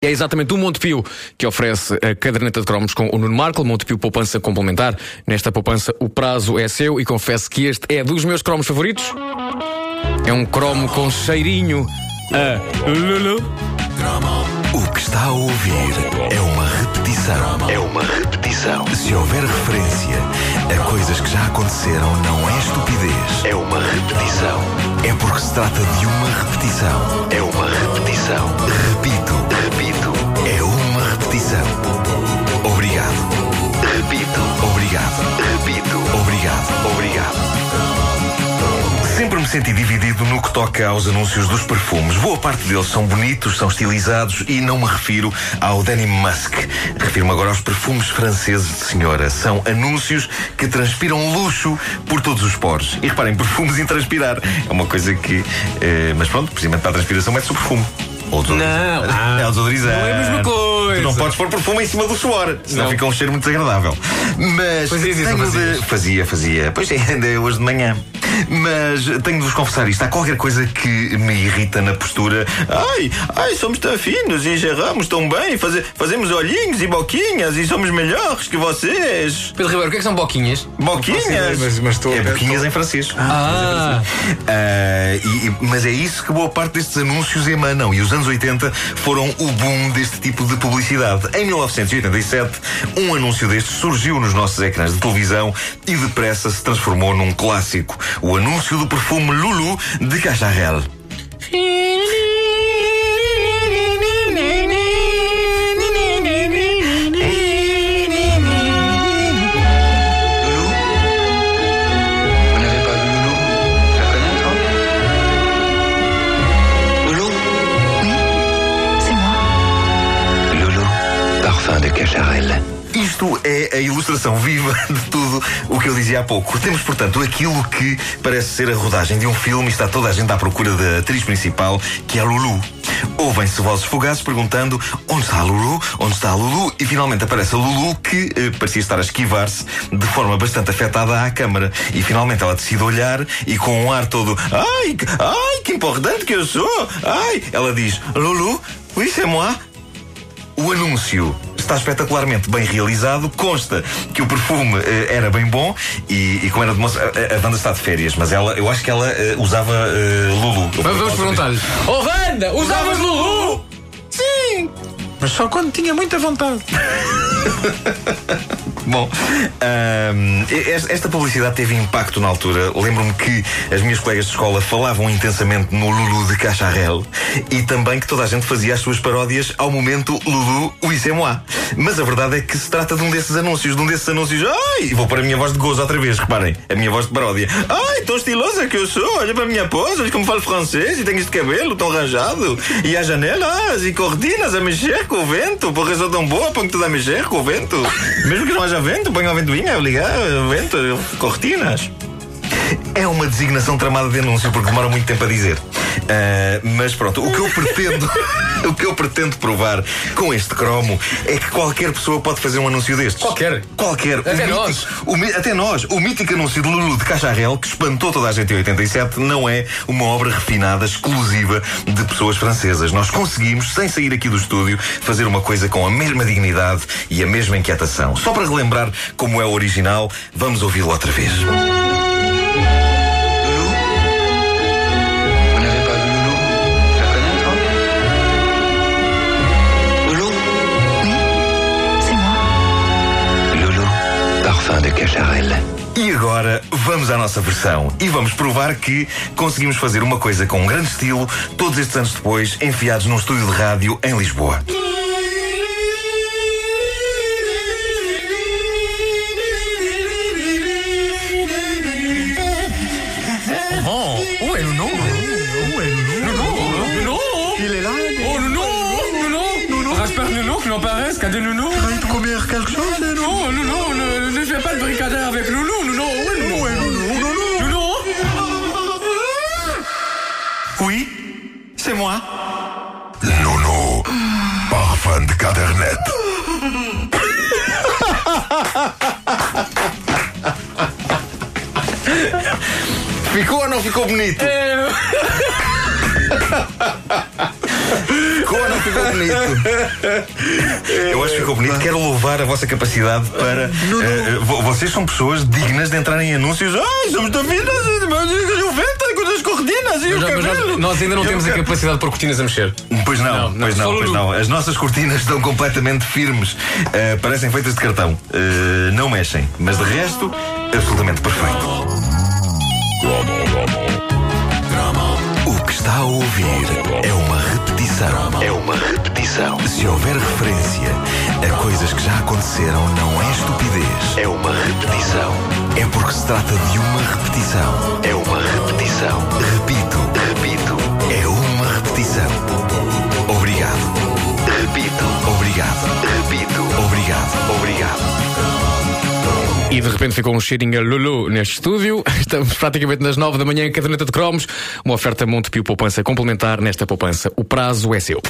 É exatamente o Montepio que oferece a caderneta de cromos com o Nuno Marco, Montepio Poupança Complementar. Nesta poupança o prazo é seu e confesso que este é dos meus cromos favoritos. É um cromo com cheirinho a Lulu. O que está a ouvir é uma repetição. É uma repetição. Se houver referência a coisas que já aconteceram, não é estupidez. É uma repetição. É porque se trata de uma repetição. É uma repetição. Repito, repito. É uma repetição. Obrigado. Repito. Obrigado. Repito. Obrigado. Obrigado. Sempre me senti dividido toca aos anúncios dos perfumes. Boa parte deles são bonitos, são estilizados e não me refiro ao Denim Musk. Refiro-me agora aos perfumes franceses de senhora. São anúncios que transpiram luxo por todos os poros. E reparem, perfumes em transpirar. É uma coisa que. eh, mas pronto, precisamente para a transpiração mete-se o perfume. Ou. Não, é o desodorizante. não é a mesma coisa. Tu não podes pôr perfume em cima do suor, senão Não. fica um cheiro muito desagradável. Mas. Fazias isso, tenho não de-? Fazia, fazia. Pois é, ainda é hoje de manhã. Mas tenho de vos confessar isto. Há qualquer coisa que me irrita na postura. Ai, ai, somos tão finos e geramos tão bem. faze- fazemos olhinhos e boquinhas e somos melhores que vocês. Pedro Ribeiro, o que é que são boquinhas? Boquinhas. Mas- mas estou- é boquinhas em francês. Ah, Ah, e- e- mas é isso que boa parte destes anúncios emanam. E os anos 80 foram o boom deste tipo de publicidade. Em 1987, um anúncio destes surgiu nos nossos ecrãs de televisão e depressa se transformou num clássico. O anúncio do perfume Lulu de Cacharel. É a ilustração viva de tudo o que eu dizia há pouco. Temos, portanto, aquilo que parece ser a rodagem de um filme e está toda a gente à procura da atriz principal, que é a Lulu. Ouvem-se vozes fugazes perguntando onde está a Lulu, onde está a Lulu, e finalmente aparece a Lulu que eh, parecia estar a esquivar-se de forma bastante afetada à câmara. E finalmente ela decide olhar e com um ar todo ai, ai, que importante que eu sou! Ai! Ela diz: Lulu, oui, c'est moi. O anúncio está espetacularmente bem realizado. Consta que o perfume eh, era bem bom e, e como era de moça, a, a Wanda está de férias, mas ela, eu acho que ela eh, usava eh, Lulu. vamos, vamos perguntar-lhe. Oh, Wanda, usavas Lulu? Mas só quando tinha muita vontade. Bom, es- esta publicidade teve impacto na altura. Lembro-me que as minhas colegas de escola falavam intensamente no Lulu de Cacharel e também que toda a gente fazia as suas paródias ao momento Lulu, oui, c'est moi. Mas a verdade é que se trata de um desses anúncios, de um desses anúncios. Ai, vou pôr a minha voz de gozo outra vez, reparem, a minha voz de paródia. Ai, tão estilosa que eu sou, olha para a minha pose, olha como falo francês e tenho este cabelo tão ranjado. E as janelas e cortinas a mexer com o vento, porque eu sou tão boa, põe tudo a mexer com o vento. Mesmo que não haja vento, ponho a ventoinha ligar, vento, cortinas. É uma designação tramada de anúncio porque demora muito tempo a dizer. Ah, mas pronto, o que eu pretendo, o que eu pretendo provar com este cromo é que qualquer pessoa pode fazer um anúncio destes. Qualquer. Qualquer. Até O nós. mítico- o até nós. O mítico anúncio de Lulu de Cacharel, que espantou toda a gente em 87, não é uma obra refinada, exclusiva de pessoas francesas. Nós conseguimos, sem sair aqui do estúdio, fazer uma coisa com a mesma dignidade e a mesma inquietação. Só para relembrar como é o original, vamos ouvi-lo outra vez. E agora vamos à nossa versão e vamos provar que conseguimos fazer uma coisa com um grande estilo todos estes anos depois, enfiados num estúdio de rádio em Lisboa. Nuno J'espère Nuno que l'on paraisse, qu'a dit Nuno Il te comer quelque chose, Nuno Non, Nuno, ne, ne fais pas de bricadère avec Nuno, Nuno, où est Nuno Nuno Oui, c'est moi. Nono, parfum de cadernette. Ficou ou não ficou bonito? Ficou, não ficou bonito. Eu acho que ficou bonito. Quero louvar a vossa capacidade para. vo- vocês são pessoas dignas de entrarem em anúncios. Ai, somos tão finas, o vento com as cortinas e o cabelo. nós ainda não temos a capacidade de pôr cortinas a mexer. Pois não, Não, não, pois não, pois não. As nossas cortinas estão completamente firmes. Eh, parecem feitas de cartão. Eh, não mexem, mas de resto, absolutamente perfeito. O que está a ouvir repetição. É uma repetição. Se houver referência a coisas que já aconteceram, não é estupidez. É uma repetição. É porque se trata de uma repetição. É uma repetição. Repito, repito. É uma repetição. Obrigado. Repito. Obrigado. Repito. Obrigado. Obrigado. E de repente ficou um cheirinho a Lulu neste estúdio. Estamos praticamente nas 9 da manhã em caderneta de cromos. Uma oferta Montepio Poupança complementar nesta poupança. O prazo é seu.